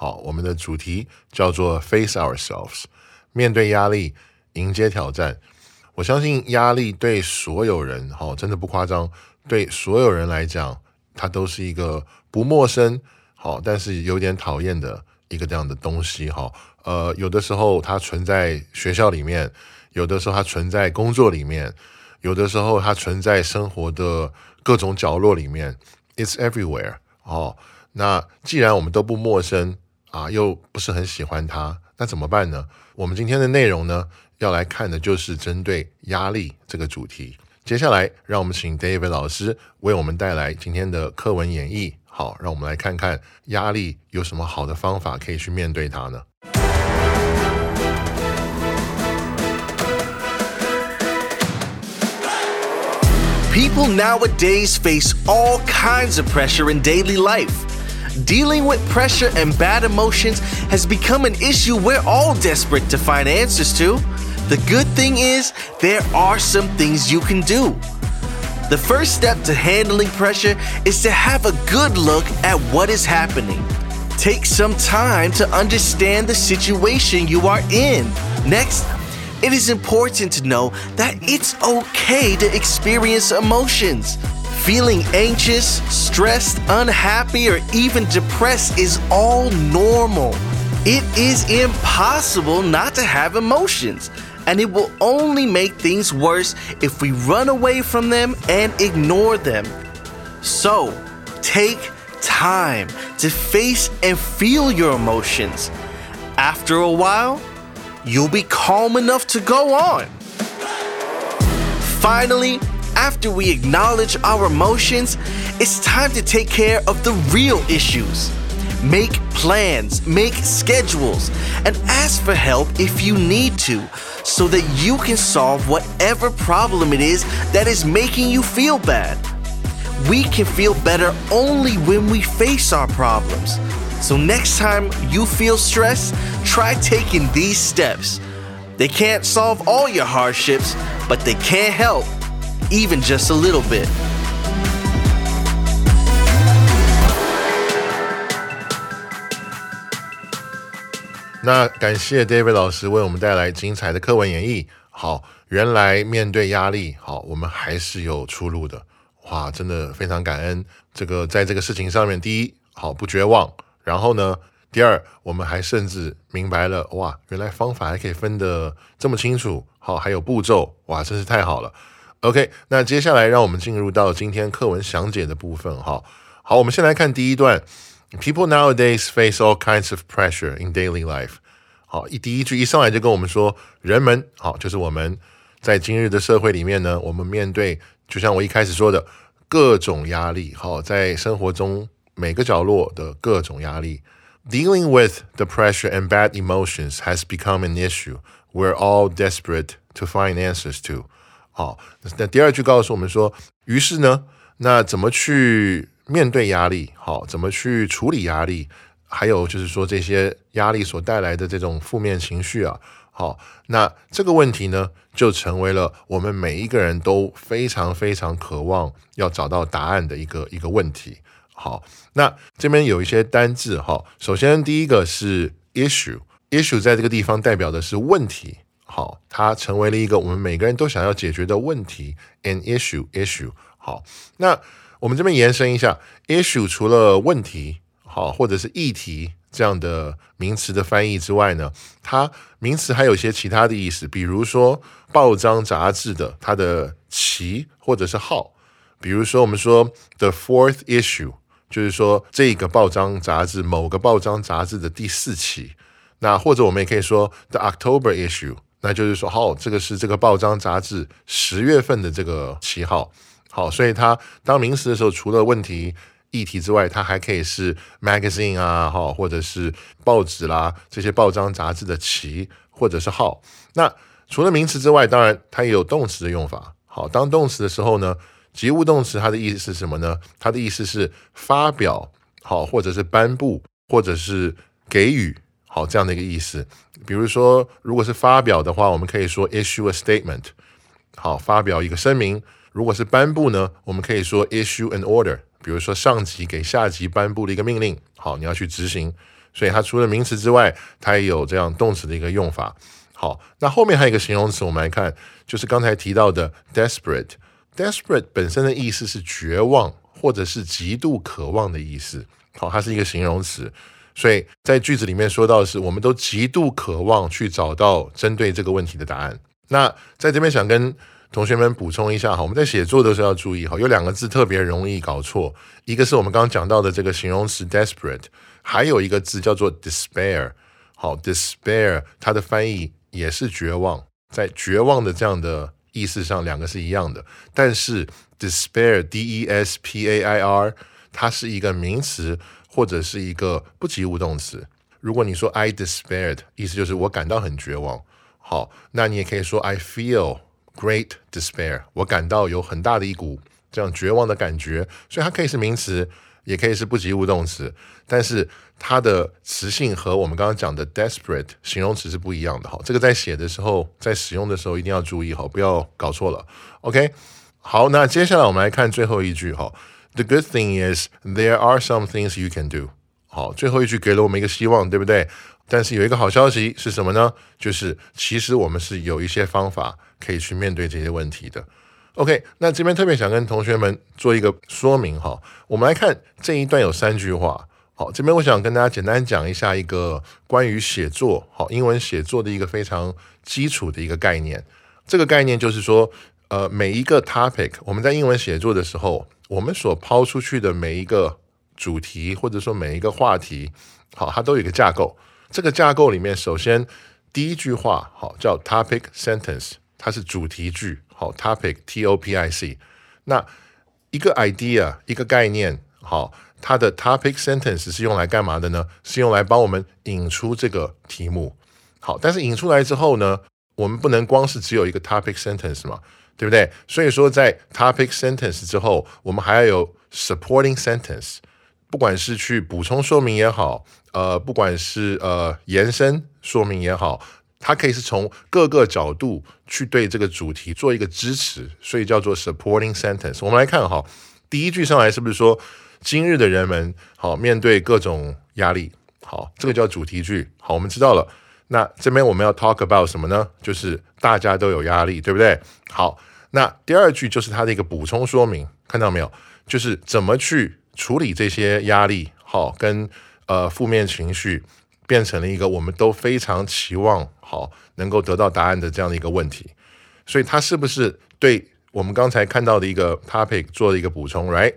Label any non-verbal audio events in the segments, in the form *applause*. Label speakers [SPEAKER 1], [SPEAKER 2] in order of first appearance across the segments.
[SPEAKER 1] 好，我们的主题叫做 Face Ourselves，面对压力，迎接挑战。我相信压力对所有人，好，真的不夸张，对所有人来讲，它都是一个不陌生，好，但是有点讨厌的一个这样的东西。哈，呃，有的时候它存在学校里面，有的时候它存在工作里面，有的时候它存在生活的。各种角落里面，it's everywhere。哦，那既然我们都不陌生啊，又不是很喜欢它，那怎么办呢？我们今天的内容呢，要来看的就是针对压力这个主题。接下来，让我们请 David 老师为我们带来今天的课文演绎。好，让我们来看看压力有什么好的方法可以去面对它呢
[SPEAKER 2] ？People nowadays face all kinds of pressure in daily life. Dealing with pressure and bad emotions has become an issue we're all desperate to find answers to. The good thing is, there are some things you can do. The first step to handling pressure is to have a good look at what is happening. Take some time to understand the situation you are in. Next, it is important to know that it's okay to experience emotions. Feeling anxious, stressed, unhappy, or even depressed is all normal. It is impossible not to have emotions, and it will only make things worse if we run away from them and ignore them. So, take time to face and feel your emotions. After a while, you'll be calm enough to go on. Finally, after we acknowledge our emotions, it's time to take care of the real issues. Make plans, make schedules, and ask for help if you need to so that you can solve whatever problem it is that is making you feel bad. We can feel better only when we face our problems. So next time you feel stressed, try taking these steps. They can't solve all your hardships, but they can help, even just a little bit. *laughs*
[SPEAKER 1] 那感谢 David 老师为我们带来精彩的课文演绎。好，原来面对压力，好，我们还是有出路的。哇，真的非常感恩。这个在这个事情上面，第一，好不绝望。然后呢？第二，我们还甚至明白了，哇，原来方法还可以分得这么清楚，好，还有步骤，哇，真是太好了。OK，那接下来让我们进入到今天课文详解的部分，哈。好，我们先来看第一段。People nowadays face all kinds of pressure in daily life。好，一第一句一上来就跟我们说，人们，好，就是我们在今日的社会里面呢，我们面对，就像我一开始说的，各种压力，好，在生活中。每个角落的各种压力。Dealing with the pressure and bad emotions has become an issue we're all desperate to find answers to。 好，那第二句告诉我们说，于是呢，那怎么去面对压力？好，怎么去处理压力？还有就是说，这些压力所带来的这种负面情绪啊，好，那这个问题呢，就成为了我们每一个人都非常非常渴望要找到答案的一个一个问题。好，那这边有一些单字哈。首先，第一个是 issue，issue 在这个地方代表的是问题。好，它成为了一个我们每个人都想要解决的问题。an issue，issue。好，那我们这边延伸一下，issue 除了问题，好，或者是议题这样的名词的翻译之外呢，它名词还有一些其他的意思，比如说报章杂志的它的期或者是号，比如说我们说 the fourth issue，就是说这个报章杂志某个报章杂志的第四期，那或者我们也可以说 the October issue，那就是说好，这个是这个报章杂志十月份的这个期号。好，所以它当名词的时候，除了问题议题之外，它还可以是 magazine 啊，哈，或者是报纸啦，这些报章杂志的期或者是号。那除了名词之外，当然它也有动词的用法。好，当动词的时候呢，及物动词它的意思是什么呢？它的意思是发表，好，或者是颁布，或者是给予，好这样的一个意思。比如说，如果是发表的话，我们可以说 issue a statement，好，发表一个声明。如果是颁布呢，我们可以说 issue an order，比如说上级给下级颁布了一个命令，好，你要去执行。所以它除了名词之外，它也有这样动词的一个用法。好，那后面还有一个形容词，我们来看，就是刚才提到的 desperate。desperate 本身的意思是绝望，或者是极度渴望的意思。好，它是一个形容词，所以在句子里面说到的是，我们都极度渴望去找到针对这个问题的答案。那在这边想跟同学们补充一下哈，我们在写作的时候要注意哈，有两个字特别容易搞错，一个是我们刚刚讲到的这个形容词 desperate，还有一个字叫做 despair。好，despair 它的翻译也是绝望，在绝望的这样的意思上，两个是一样的。但是 despair d e s p a i r 它是一个名词或者是一个不及物动词。如果你说 I despaired，意思就是我感到很绝望。好，那你也可以说 I feel。Great despair，我感到有很大的一股这样绝望的感觉，所以它可以是名词，也可以是不及物动词，但是它的词性和我们刚刚讲的 desperate 形容词是不一样的哈。这个在写的时候，在使用的时候一定要注意哈，不要搞错了。OK，好，那接下来我们来看最后一句哈。The good thing is there are some things you can do。好，最后一句给了我们一个希望，对不对？但是有一个好消息是什么呢？就是其实我们是有一些方法。可以去面对这些问题的。OK，那这边特别想跟同学们做一个说明哈。我们来看这一段有三句话。好，这边我想跟大家简单讲一下一个关于写作，好，英文写作的一个非常基础的一个概念。这个概念就是说，呃，每一个 topic，我们在英文写作的时候，我们所抛出去的每一个主题或者说每一个话题，好，它都有一个架构。这个架构里面，首先第一句话，好，叫 topic sentence。它是主题句，好，topic T O P I C。那一个 idea 一个概念，好，它的 topic sentence 是用来干嘛的呢？是用来帮我们引出这个题目。好，但是引出来之后呢，我们不能光是只有一个 topic sentence 嘛，对不对？所以说，在 topic sentence 之后，我们还要有 supporting sentence，不管是去补充说明也好，呃，不管是呃延伸说明也好。它可以是从各个角度去对这个主题做一个支持，所以叫做 supporting sentence。我们来看哈，第一句上来是不是说今日的人们好面对各种压力？好，这个叫主题句。好，我们知道了。那这边我们要 talk about 什么呢？就是大家都有压力，对不对？好，那第二句就是它的一个补充说明，看到没有？就是怎么去处理这些压力，好，跟呃负面情绪。变成了一个我们都非常期望好能够得到答案的这样的一个问题，所以它是不是对我们刚才看到的一个 topic 做了一个补充，right？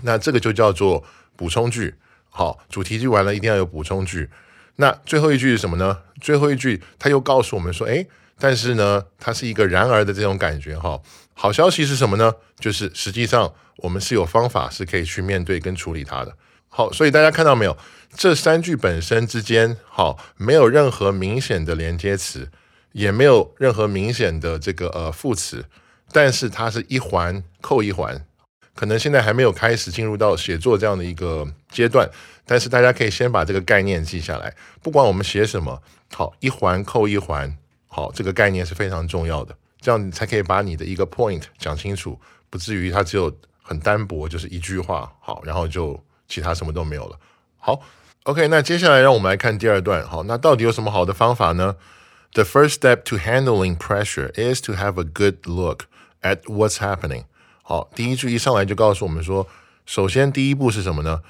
[SPEAKER 1] 那这个就叫做补充句。好，主题句完了，一定要有补充句。那最后一句是什么呢？最后一句他又告诉我们说，诶，但是呢，它是一个然而的这种感觉哈。好消息是什么呢？就是实际上我们是有方法是可以去面对跟处理它的。好，所以大家看到没有？这三句本身之间，好，没有任何明显的连接词，也没有任何明显的这个呃副词，但是它是一环扣一环。可能现在还没有开始进入到写作这样的一个阶段，但是大家可以先把这个概念记下来。不管我们写什么，好，一环扣一环，好，这个概念是非常重要的，这样你才可以把你的一个 point 讲清楚，不至于它只有很单薄，就是一句话，好，然后就其他什么都没有了。好。OK，那接下来让我们来看第二段。好，那到底有什么好的方法呢？The first step to handling pressure is to have a good look at what's happening。好，第一句一上来就告诉我们说，首先第一步是什么呢？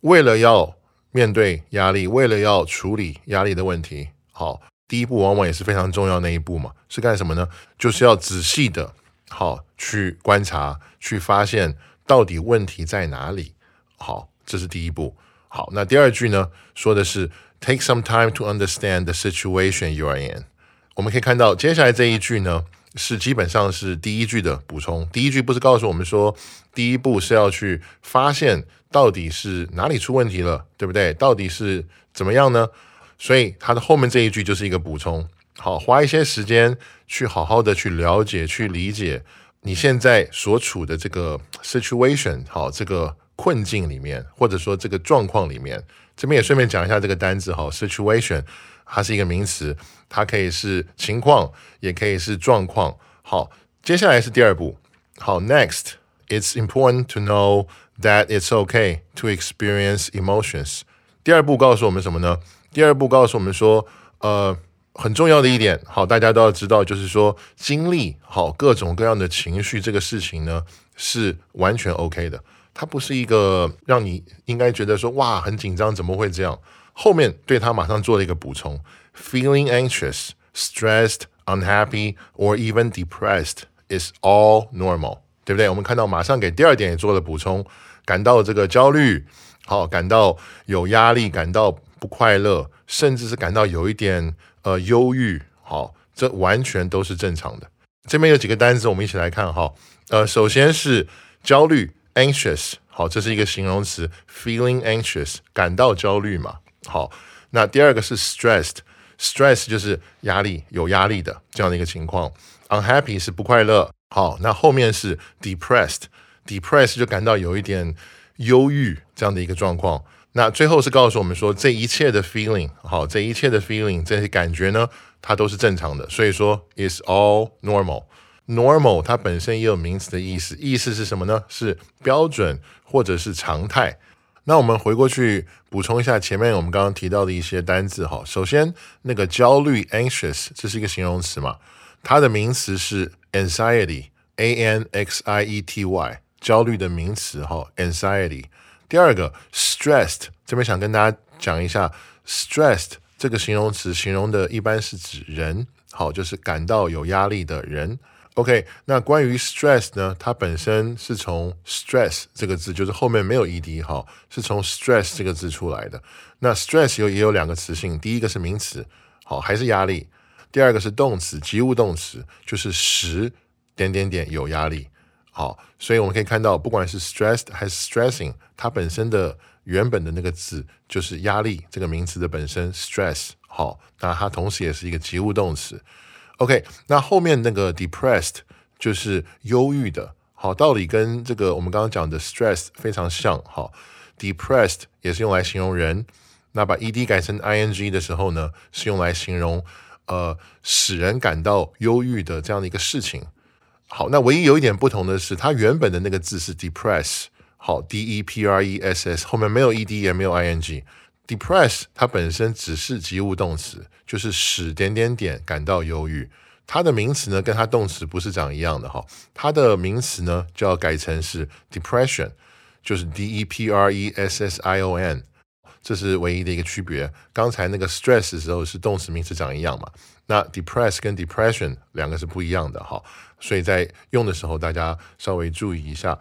[SPEAKER 1] 为了要面对压力，为了要处理压力的问题，好，第一步往往也是非常重要那一步嘛，是干什么呢？就是要仔细的，好去观察，去发现到底问题在哪里。好，这是第一步。好，那第二句呢，说的是 take some time to understand the situation you are in。我们可以看到，接下来这一句呢，是基本上是第一句的补充。第一句不是告诉我们说，第一步是要去发现到底是哪里出问题了，对不对？到底是怎么样呢？所以它的后面这一句就是一个补充。好，花一些时间去好好的去了解、去理解你现在所处的这个 situation。好，这个。困境里面，或者说这个状况里面，这边也顺便讲一下这个单字哈，situation，它是一个名词，它可以是情况，也可以是状况。好，接下来是第二步。好，next，it's important to know that it's okay to experience emotions。第二步告诉我们什么呢？第二步告诉我们说，呃，很重要的一点，好，大家都要知道，就是说经历好各种各样的情绪这个事情呢，是完全 OK 的。它不是一个让你应该觉得说哇很紧张，怎么会这样？后面对他马上做了一个补充：feeling anxious, stressed, unhappy, or even depressed is all normal，对不对？我们看到马上给第二点也做了补充，感到这个焦虑，好，感到有压力，感到不快乐，甚至是感到有一点呃忧郁，好，这完全都是正常的。这边有几个单词，我们一起来看哈。呃，首先是焦虑。Anxious，好，这是一个形容词，feeling anxious，感到焦虑嘛。好，那第二个是 stressed，stress 就是压力，有压力的这样的一个情况。Unhappy 是不快乐。好，那后面是 depressed，depressed 就感到有一点忧郁这样的一个状况。那最后是告诉我们说，这一切的 feeling，好，这一切的 feeling，这些感觉呢，它都是正常的。所以说，is all normal。Normal 它本身也有名词的意思，意思是什么呢？是标准或者是常态。那我们回过去补充一下前面我们刚刚提到的一些单字哈。首先，那个焦虑 （anxious） 这是一个形容词嘛？它的名词是 anxiety（a n x i e t y），焦虑的名词哈，anxiety。第二个 stressed，这边想跟大家讲一下，stressed 这个形容词形容的一般是指人，好，就是感到有压力的人。OK，那关于 stress 呢？它本身是从 stress 这个字，就是后面没有 ed 哈，是从 stress 这个字出来的。那 stress 有也有两个词性，第一个是名词，好还是压力；第二个是动词，及物动词，就是使点点点有压力。好，所以我们可以看到，不管是 stressed 还是 stressing，它本身的原本的那个字就是压力这个名词的本身 stress。好，那它同时也是一个及物动词。OK，那后面那个 depressed 就是忧郁的，好，道理跟这个我们刚刚讲的 stress 非常像，好，depressed 也是用来形容人，那把 ed 改成 ing 的时候呢，是用来形容呃使人感到忧郁的这样的一个事情。好，那唯一有一点不同的是，它原本的那个字是 depress，好，d e p r e s s 后面没有 ed 也没有 ing。Depress 它本身只是及物动词，就是使点点点感到忧郁。它的名词呢，跟它动词不是长一样的哈。它的名词呢，就要改成是 depression，就是 d e p r e s s i o n，这是唯一的一个区别。刚才那个 stress 的时候是动词名词长一样嘛？那 depress 跟 depression 两个是不一样的哈。所以在用的时候，大家稍微注意一下。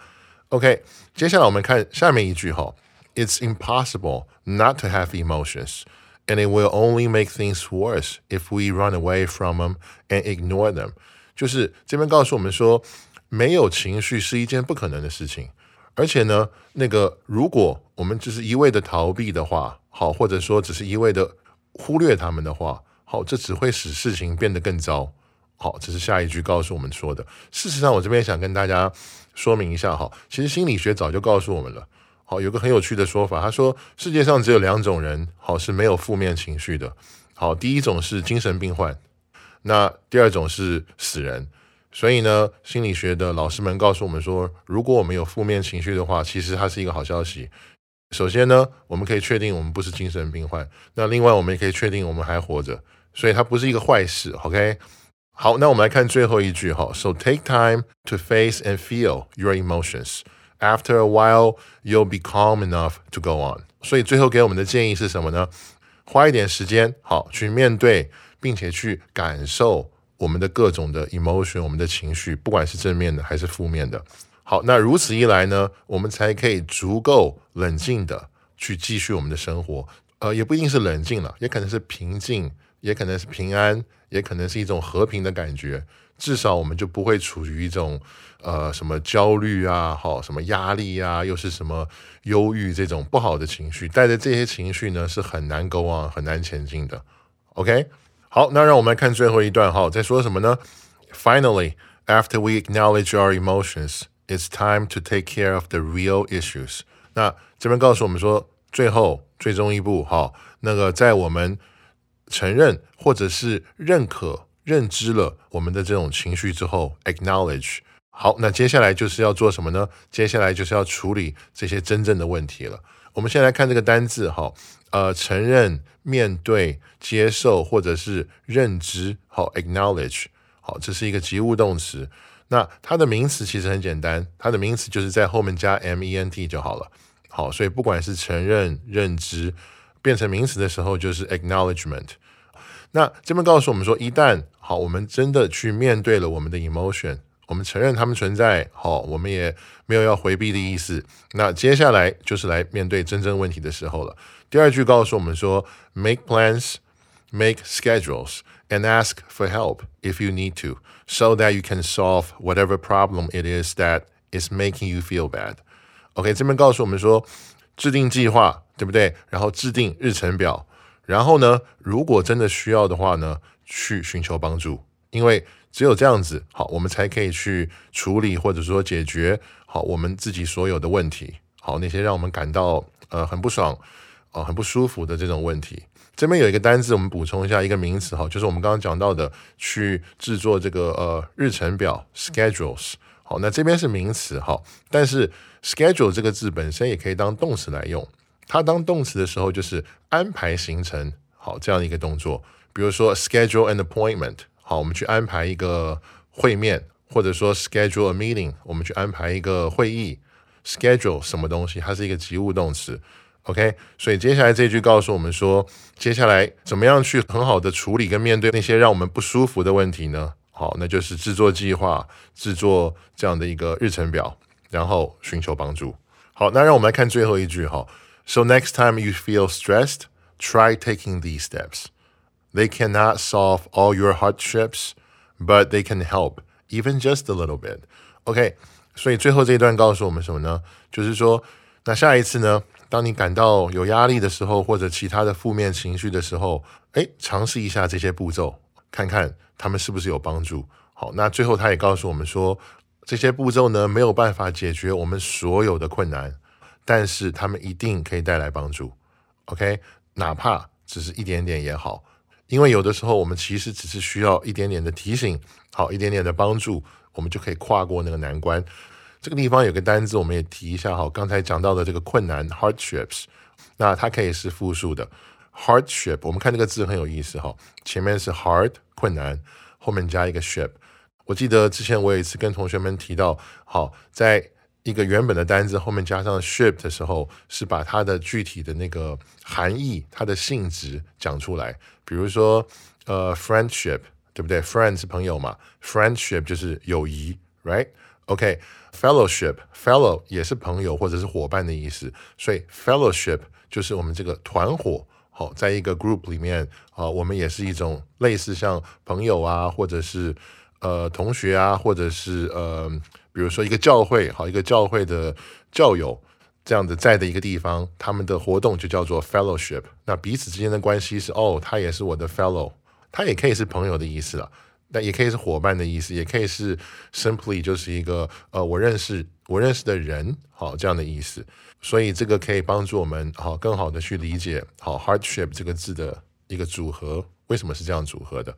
[SPEAKER 1] OK，接下来我们看下面一句哈。It's impossible not to have emotions, and it will only make things worse if we run away from them and ignore them. 就是这边告诉我们说，没有情绪是一件不可能的事情，而且呢，那个如果 我们只是一味的逃避的话，好，或者说只是一味的忽略他们的话，好，这只会使事情变得更糟。好，这是下一句告诉我们说的。事实上，我这边想跟大家说明一下，哈，其实心理学早就告诉我们了。好，有个很有趣的说法，他说世界上只有两种人，好是没有负面情绪的。好，第一种是精神病患，那第二种是死人。所以呢，心理学的老师们告诉我们说，如果我们有负面情绪的话，其实它是一个好消息。首先呢，我们可以确定我们不是精神病患，那另外我们也可以确定我们还活着，所以它不是一个坏事。OK，好，那我们来看最后一句哈，So take time to face and feel your emotions。After a while, you'll be calm enough to go on。所以最后给我们的建议是什么呢？花一点时间，好去面对，并且去感受我们的各种的 emotion，我们的情绪，不管是正面的还是负面的。好，那如此一来呢，我们才可以足够冷静的去继续我们的生活。呃，也不一定是冷静了，也可能是平静，也可能是平安，也可能是一种和平的感觉。至少我们就不会处于一种呃什么焦虑啊，好什么压力啊，又是什么忧郁这种不好的情绪。带着这些情绪呢，是很难 go on，很难前进的。OK，好，那让我们来看最后一段哈，在说什么呢？Finally, after we acknowledge our emotions, it's time to take care of the real issues。那这边告诉我们说，最后最终一步哈，那个在我们承认或者是认可。认知了我们的这种情绪之后，acknowledge 好，那接下来就是要做什么呢？接下来就是要处理这些真正的问题了。我们先来看这个单字，哈，呃，承认、面对、接受或者是认知，好，acknowledge，好，这是一个及物动词。那它的名词其实很简单，它的名词就是在后面加 ment 就好了。好，所以不管是承认、认知，变成名词的时候就是 acknowledgement。那这边告诉我们说，一旦好，我们真的去面对了我们的 emotion，我们承认他们存在，好，我们也没有要回避的意思。那接下来就是来面对真正问题的时候了。第二句告诉我们说，make plans, make schedules, and ask for help if you need to, so that you can solve whatever problem it is that is making you feel bad. OK，这边告诉我们说，制定计划，对不对？然后制定日程表。然后呢，如果真的需要的话呢，去寻求帮助，因为只有这样子，好，我们才可以去处理或者说解决好我们自己所有的问题，好那些让我们感到呃很不爽、呃很不舒服的这种问题。这边有一个单字，我们补充一下一个名词哈，就是我们刚刚讲到的去制作这个呃日程表 schedules。好，那这边是名词哈，但是 schedule 这个字本身也可以当动词来用。它当动词的时候，就是安排行程，好这样的一个动作。比如说 schedule an appointment，好，我们去安排一个会面，或者说 schedule a meeting，我们去安排一个会议。schedule 什么东西？它是一个及物动词。OK，所以接下来这句告诉我们说，接下来怎么样去很好的处理跟面对那些让我们不舒服的问题呢？好，那就是制作计划，制作这样的一个日程表，然后寻求帮助。好，那让我们来看最后一句哈。So next time you feel stressed, try taking these steps. They cannot solve all your hardships, but they can help, even just a little bit. OK，所以最后这一段告诉我们什么呢？就是说，那下一次呢， 当你感到有压力的时候，或者其他的负面情绪的时候，哎，尝试一下这些步骤，看看他们是不是有帮助。好，那最后他也告诉我们说，这些步骤呢，没有办法解决我们所有的困难。但是他们一定可以带来帮助，OK，哪怕只是一点点也好，因为有的时候我们其实只是需要一点点的提醒，好，一点点的帮助，我们就可以跨过那个难关。这个地方有个单字，我们也提一下哈，刚才讲到的这个困难 hardships，那它可以是复数的 hardship。我们看这个字很有意思哈，前面是 hard 困难，后面加一个 ship。我记得之前我有一次跟同学们提到，好在。一个原本的单字后面加上 ship 的时候，是把它的具体的那个含义、它的性质讲出来。比如说，呃，friendship，对不对？friend 是朋友嘛，friendship 就是友谊，right？OK，fellowship，fellow 也是朋友或者是伙伴的意思，所以 fellowship 就是我们这个团伙。好，在一个 group 里面啊，我们也是一种类似像朋友啊，或者是呃同学啊，或者是呃。比如说一个教会，好，一个教会的教友这样子在的一个地方，他们的活动就叫做 fellowship。那彼此之间的关系是，哦，他也是我的 fellow，他也可以是朋友的意思了，那也可以是伙伴的意思，也可以是 simply 就是一个呃，我认识我认识的人，好这样的意思。所以这个可以帮助我们好更好的去理解好 hardship 这个字的一个组合，为什么是这样组合的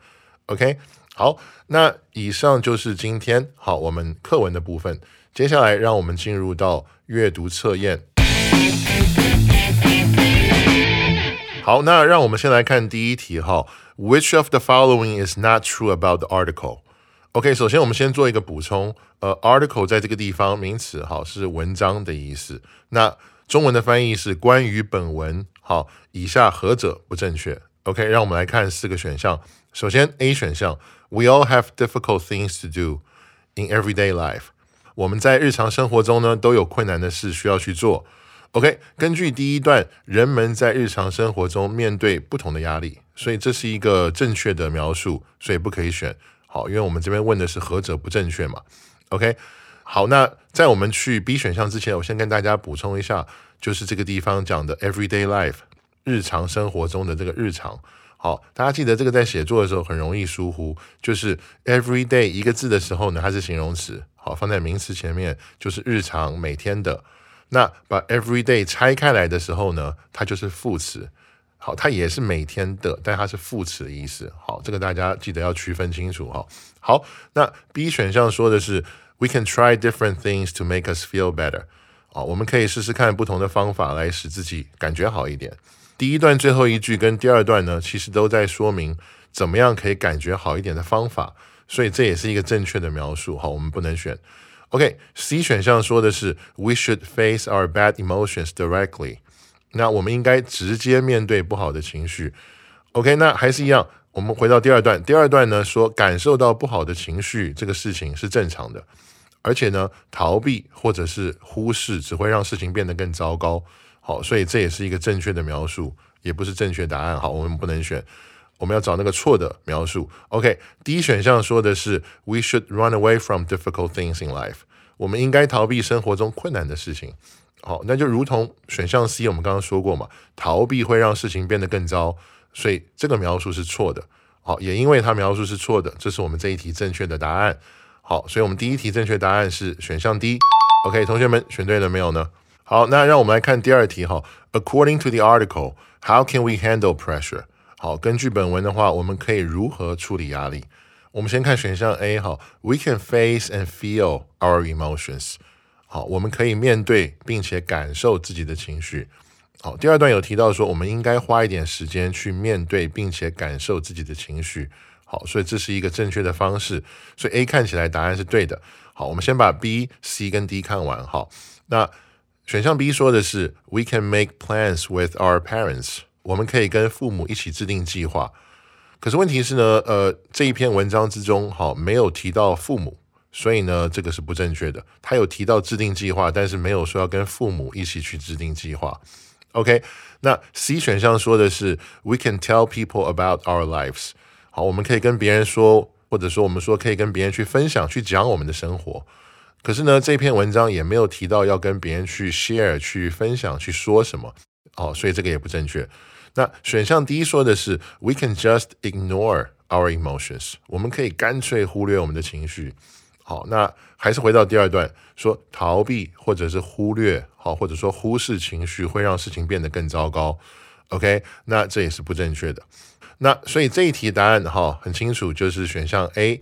[SPEAKER 1] ？OK。好，那以上就是今天好我们课文的部分。接下来，让我们进入到阅读测验。好，那让我们先来看第一题哈。Which of the following is not true about the article? OK，首先我们先做一个补充。呃，article 在这个地方名词好是文章的意思。那中文的翻译是关于本文。好，以下何者不正确？OK，让我们来看四个选项。首先 A 选项，We all have difficult things to do in everyday life。我们在日常生活中呢都有困难的事需要去做。OK，根据第一段，人们在日常生活中面对不同的压力， 所以这是一个正确的描述，所以不可以选。好，因为我们这边问的是何者不正确嘛。OK，好，那在我们去 B 选项之前，我先跟大家补充一下，就是这个地方讲的 everyday life，日常生活中的这个日常。好，大家记得这个在写作的时候很容易疏忽，就是 everyday 一个字的时候呢，它是形容词，好，放在名词前面就是日常每天的。那把 everyday 拆开来的时候呢，它就是副词。好，它也是每天的，但它是副词的意思。好，这个大家记得要区分清楚哈。好，那 B 选项说的是 We can try different things to make us feel better。哦，我们可以试试看不同的方法来使自己感觉好一点。第一段最后一句跟第二段呢，其实都在说明怎么样可以感觉好一点的方法，所以这也是一个正确的描述。好，我们不能选。OK，C 选项说的是 We should face our bad emotions directly。那我们应该直接面对不好的情绪。OK，那还是一样，我们回到第二段。第二段呢说，感受到不好的情绪这个事情是正常的，而且呢，逃避或者是忽视只会让事情变得更糟糕。好，所以这也是一个正确的描述，也不是正确答案。好，我们不能选，我们要找那个错的描述。OK，第一选项说的是 We should run away from difficult things in life。我们应该逃避生活中困难的事情。好，那就如同选项 C，我们刚刚说过嘛，逃避会让事情变得更糟，所以这个描述是错的。好，也因为它描述是错的，这是我们这一题正确的答案。好，所以我们第一题正确答案是选项 D。OK，同学们选对了没有呢？好，那让我们来看第二题哈。According to the article, how can we handle pressure？好，根据本文的话，我们可以如何处理压力？我们先看选项 A 哈，We can face and feel our emotions。好，我们可以面对并且感受自己的情绪。好，第二段有提到说，我们应该花一点时间去面对并且感受自己的情绪。好，所以这是一个正确的方式。所以 A 看起来答案是对的。好，我们先把 B、C 跟 D 看完。好，那选项 B 说的是 We can make plans with our parents。我们可以跟父母一起制定计划。可是问题是呢，呃，这一篇文章之中，好，没有提到父母。所以呢，这个是不正确的。他有提到制定计划，但是没有说要跟父母一起去制定计划。OK，那 C 选项说的是 We can tell people about our lives。好，我们可以跟别人说，或者说我们说可以跟别人去分享、去讲我们的生活。可是呢，这篇文章也没有提到要跟别人去 share、去分享、去说什么。好，所以这个也不正确。那选项 D 说的是 We can just ignore our emotions。我们可以干脆忽略我们的情绪。好，那还是回到第二段，说逃避或者是忽略，好，或者说忽视情绪会让事情变得更糟糕。OK，那这也是不正确的。那所以这一题答案哈很清楚，就是选项 A。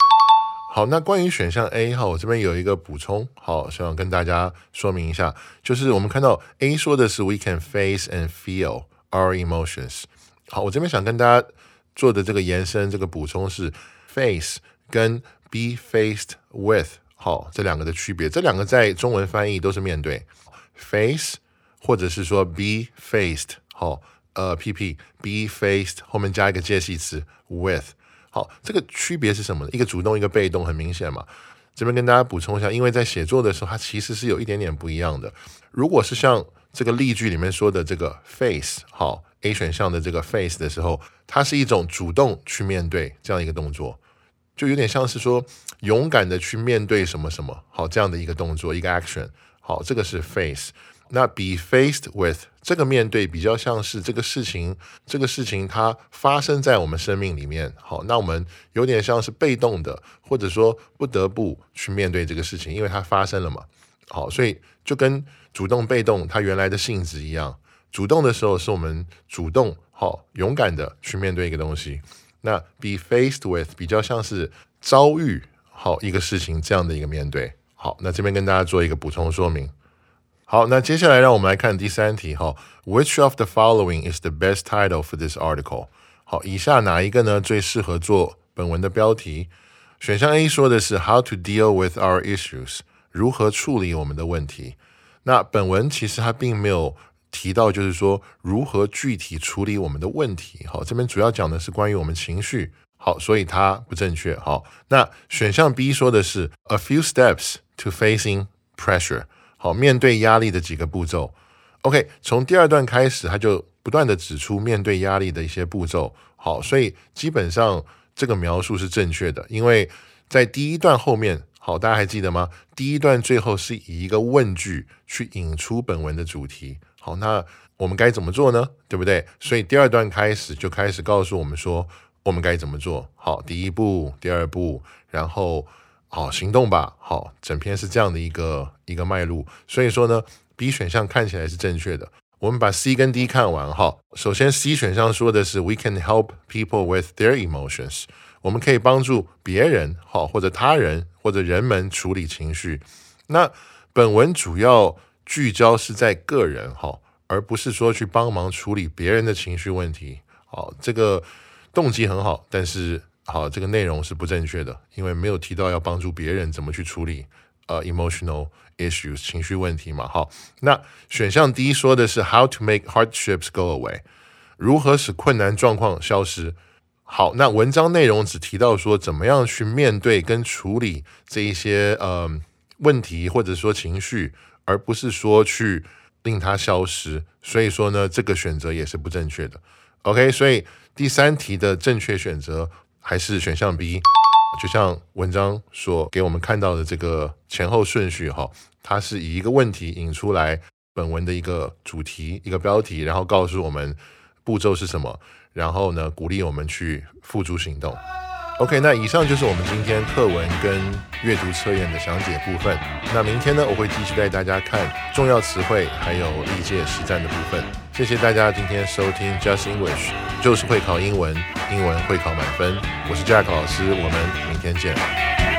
[SPEAKER 1] 好，那关于选项 A 哈，我这边有一个补充，好，想跟大家说明一下，就是我们看到 A 说的是 We can face and feel our emotions。好，我这边想跟大家做的这个延伸，这个补充是 face 跟 be faced with 好，这两个的区别，这两个在中文翻译都是面对 face，或者是说 be faced 好，呃，pp be faced 后面加一个介系词 with 好，这个区别是什么呢？一个主动，一个被动，很明显嘛。这边跟大家补充一下，因为在写作的时候，它其实是有一点点不一样的。如果是像这个例句里面说的这个 face 好 A 选项的这个 face 的时候，它是一种主动去面对这样一个动作。就有点像是说勇敢的去面对什么什么好这样的一个动作一个 action 好这个是 face 那 be faced with 这个面对比较像是这个事情这个事情它发生在我们生命里面。好那我们有点像是被动的或者说不得不去面对这个事情因为它发生了嘛。好所以就跟主动被动它原来的性质一样主动的时候是我们主动好勇敢的去面对一个东西。那 be faced with 比较像是遭遇好一个事情这样的一个面对。好，那这边跟大家做一个补充说明。好，那接下来让我们来看第三题。哈，Which of the following is the best title for this article？好，以下哪一个呢最适合做本文的标题？选项 A 说的是 How to deal with our issues，如何处理我们的问题。那本文其实它并没有提到，就是说如何具体处理我们的问题。好，这边主要讲的是关于我们情绪。好，所以它不正确。好，那选项 B 说的是 A few steps to facing pressure。好，面对压力的几个步骤。OK，从第二段开始，他就不断的指出面对压力的一些步骤。好，所以基本上这个描述是正确的，因为在第一段后面，好，大家还记得吗？第一段最后是以一个问句去引出本文的主题。好，那我们该怎么做呢？对不对？所以第二段开始就开始告诉我们说，我们该怎么做。好，第一步，第二步，然后好行动吧。好，整篇是这样的一个一个脉络。所以说呢。B 选项看起来是正确的。我们把 C 跟 D 看完哈。首先，C 选项说的是 We can help people with their emotions。我们可以帮助别人哈，或者他人或者人们处理情绪。那本文主要聚焦是在个人哈，而不是说去帮忙处理别人的情绪问题。好，这个动机很好，但是好，这个内容是不正确的，因为没有提到要帮助别人怎么去处理呃 emotional。issues 情绪问题嘛，好，那选项 D 说的是 how to make hardships go away，如何使困难状况消失。好，那文章内容只提到说怎么样去面对跟处理这一些呃问题或者说情绪，而不是说去令它消失。所以说呢，这个选择也是不正确的。OK，所以第三题的正确选择还是选项 B。就像文章所给我们看到的这个前后顺序哈，它是以一个问题引出来本文的一个主题、一个标题，然后告诉我们步骤是什么，然后呢鼓励我们去付诸行动。OK，那以上就是我们今天课文跟阅读测验的详解部分。那明天呢，我会继续带大家看重要词汇还有历届实战的部分。谢谢大家今天收听 Just English，就是会考英文，英文会考满分。我是 Jack 老师，我们明天见。